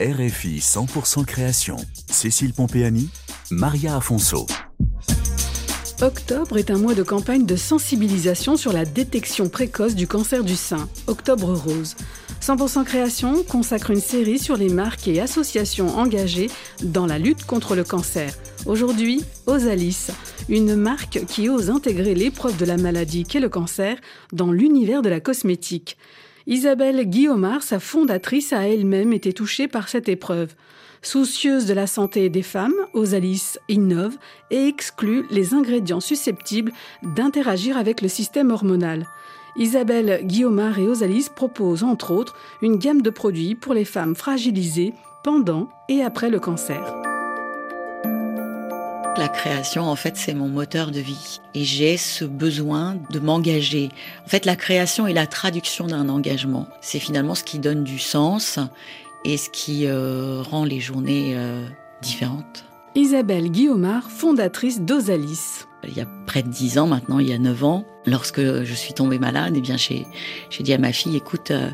RFI 100% création. Cécile Pompéani, Maria Afonso. Octobre est un mois de campagne de sensibilisation sur la détection précoce du cancer du sein, Octobre Rose. 100% Création consacre une série sur les marques et associations engagées dans la lutte contre le cancer. Aujourd'hui, Osalis, une marque qui ose intégrer l'épreuve de la maladie qu'est le cancer dans l'univers de la cosmétique. Isabelle Guillaumard, sa fondatrice, a elle-même été touchée par cette épreuve. Soucieuse de la santé des femmes, Osalis innove et exclut les ingrédients susceptibles d'interagir avec le système hormonal. Isabelle Guillaumard et Osalis proposent entre autres une gamme de produits pour les femmes fragilisées pendant et après le cancer. La création, en fait, c'est mon moteur de vie. Et j'ai ce besoin de m'engager. En fait, la création est la traduction d'un engagement. C'est finalement ce qui donne du sens et ce qui euh, rend les journées euh, différentes. Isabelle Guillaumard, fondatrice d'Osalis. Il y a près de dix ans maintenant, il y a neuf ans, lorsque je suis tombée malade, eh bien j'ai, dit à ma fille, écoute, euh,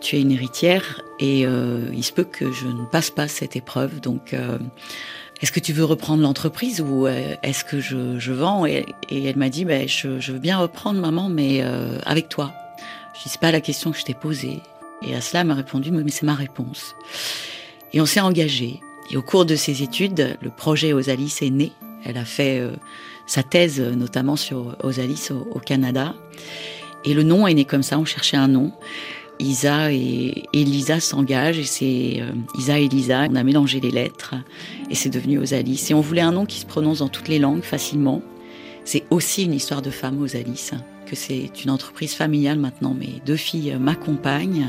tu es une héritière et il se peut que je ne passe pas cette épreuve, donc est-ce que tu veux reprendre l'entreprise ou euh, est-ce que je, vends et, elle m'a dit, ben, je, veux bien reprendre maman, mais euh, avec toi. Je dis, c'est pas la question que je t'ai posée. Et à cela, m'a répondu, mais c'est ma réponse. Et on s'est engagé. Et au cours de ses études, le projet Osalis est né. Elle a fait euh, sa thèse notamment sur Osalis au Canada. Et le nom est né comme ça, on cherchait un nom. Isa et Elisa s'engagent et c'est euh, Isa et Elisa. On a mélangé les lettres et c'est devenu Osalis. Et on voulait un nom qui se prononce dans toutes les langues facilement. C'est aussi une histoire de femme Osalis, que c'est une entreprise familiale maintenant. Mes deux filles m'accompagnent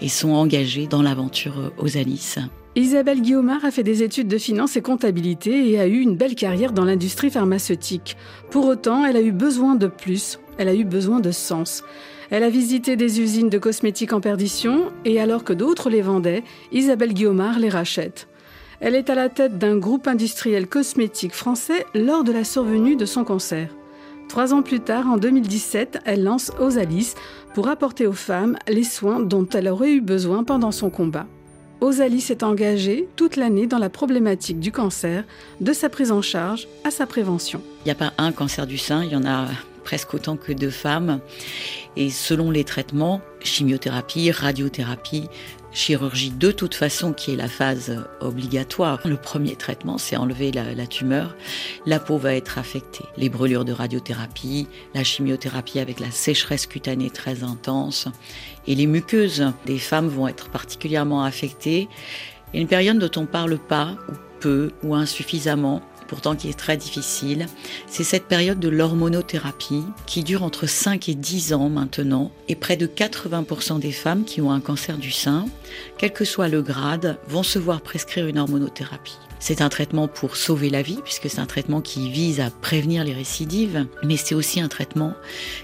et sont engagées dans l'aventure Osalis. Isabelle Guillaumard a fait des études de finance et comptabilité et a eu une belle carrière dans l'industrie pharmaceutique. Pour autant, elle a eu besoin de plus, elle a eu besoin de sens. Elle a visité des usines de cosmétiques en perdition et alors que d'autres les vendaient, Isabelle Guillaumard les rachète. Elle est à la tête d'un groupe industriel cosmétique français lors de la survenue de son cancer. Trois ans plus tard, en 2017, elle lance Osalis pour apporter aux femmes les soins dont elle aurait eu besoin pendant son combat. Osalis est engagée toute l'année dans la problématique du cancer, de sa prise en charge à sa prévention. Il n'y a pas un cancer du sein, il y en a presque autant que de femmes. Et selon les traitements, chimiothérapie, radiothérapie, chirurgie de toute façon qui est la phase obligatoire. Le premier traitement, c'est enlever la, tumeur. La peau va être affectée. Les brûlures de radiothérapie, la chimiothérapie avec la sécheresse cutanée très intense et les muqueuses des femmes vont être particulièrement affectées. A une période dont on parle pas ou peu ou insuffisamment pourtant qui est très difficile. C'est cette période de l'hormonothérapie qui dure entre 5 et 10 ans maintenant. Et près de 80% des femmes qui ont un cancer du sein, quel que soit le grade, vont se voir prescrire une hormonothérapie. C'est un traitement pour sauver la vie, puisque c'est un traitement qui vise à prévenir les récidives, mais c'est aussi un traitement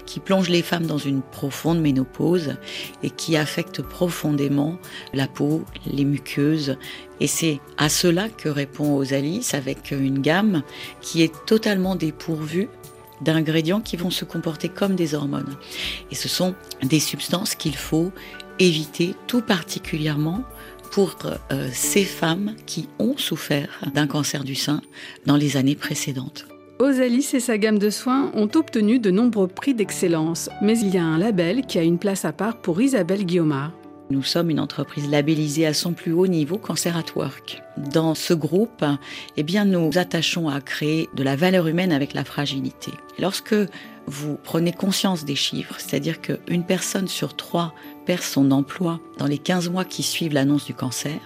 qui plonge les femmes dans une profonde ménopause et qui affecte profondément la peau, les muqueuses. Et c'est à cela que répond Osalis avec une gamme qui est totalement dépourvue d'ingrédients qui vont se comporter comme des hormones. Et ce sont des substances qu'il faut éviter tout particulièrement pour euh, ces femmes qui ont souffert d'un cancer du sein dans les années précédentes. Osalis et sa gamme de soins ont obtenu de nombreux prix d'excellence, mais il y a un label qui a une place à part pour Isabelle Guillaumard. Nous sommes une entreprise labellisée à son plus haut niveau Cancer at Work. Dans ce groupe, eh bien, nous attachons à créer de la valeur humaine avec la fragilité. Lorsque vous prenez conscience des chiffres, c'est-à-dire qu'une personne sur trois perd son emploi dans les 15 mois qui suivent l'annonce du cancer,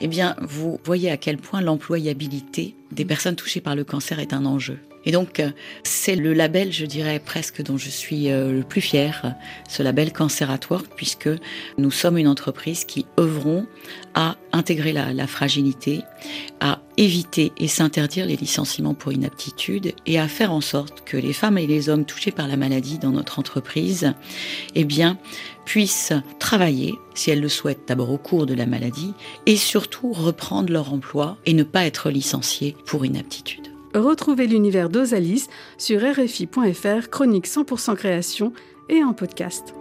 eh bien, vous voyez à quel point l'employabilité des personnes touchées par le cancer est un enjeu. Et donc, euh, c'est le label, je dirais presque, dont je suis euh, le plus fier, ce label Cancer at Work, puisque nous sommes une entreprise qui œuvrons à intégrer la, la fragilité, à éviter et s'interdire les licenciements pour inaptitude et à faire en sorte que les femmes et les hommes touchés par la maladie dans notre entreprise, eh bien, puissent travailler, si elles le souhaitent, d'abord au cours de la maladie, et surtout reprendre leur emploi et ne pas être licenciés pour inaptitude. Retrouvez l'univers d'Osalis sur RFI.fr, chronique 100% création et en podcast.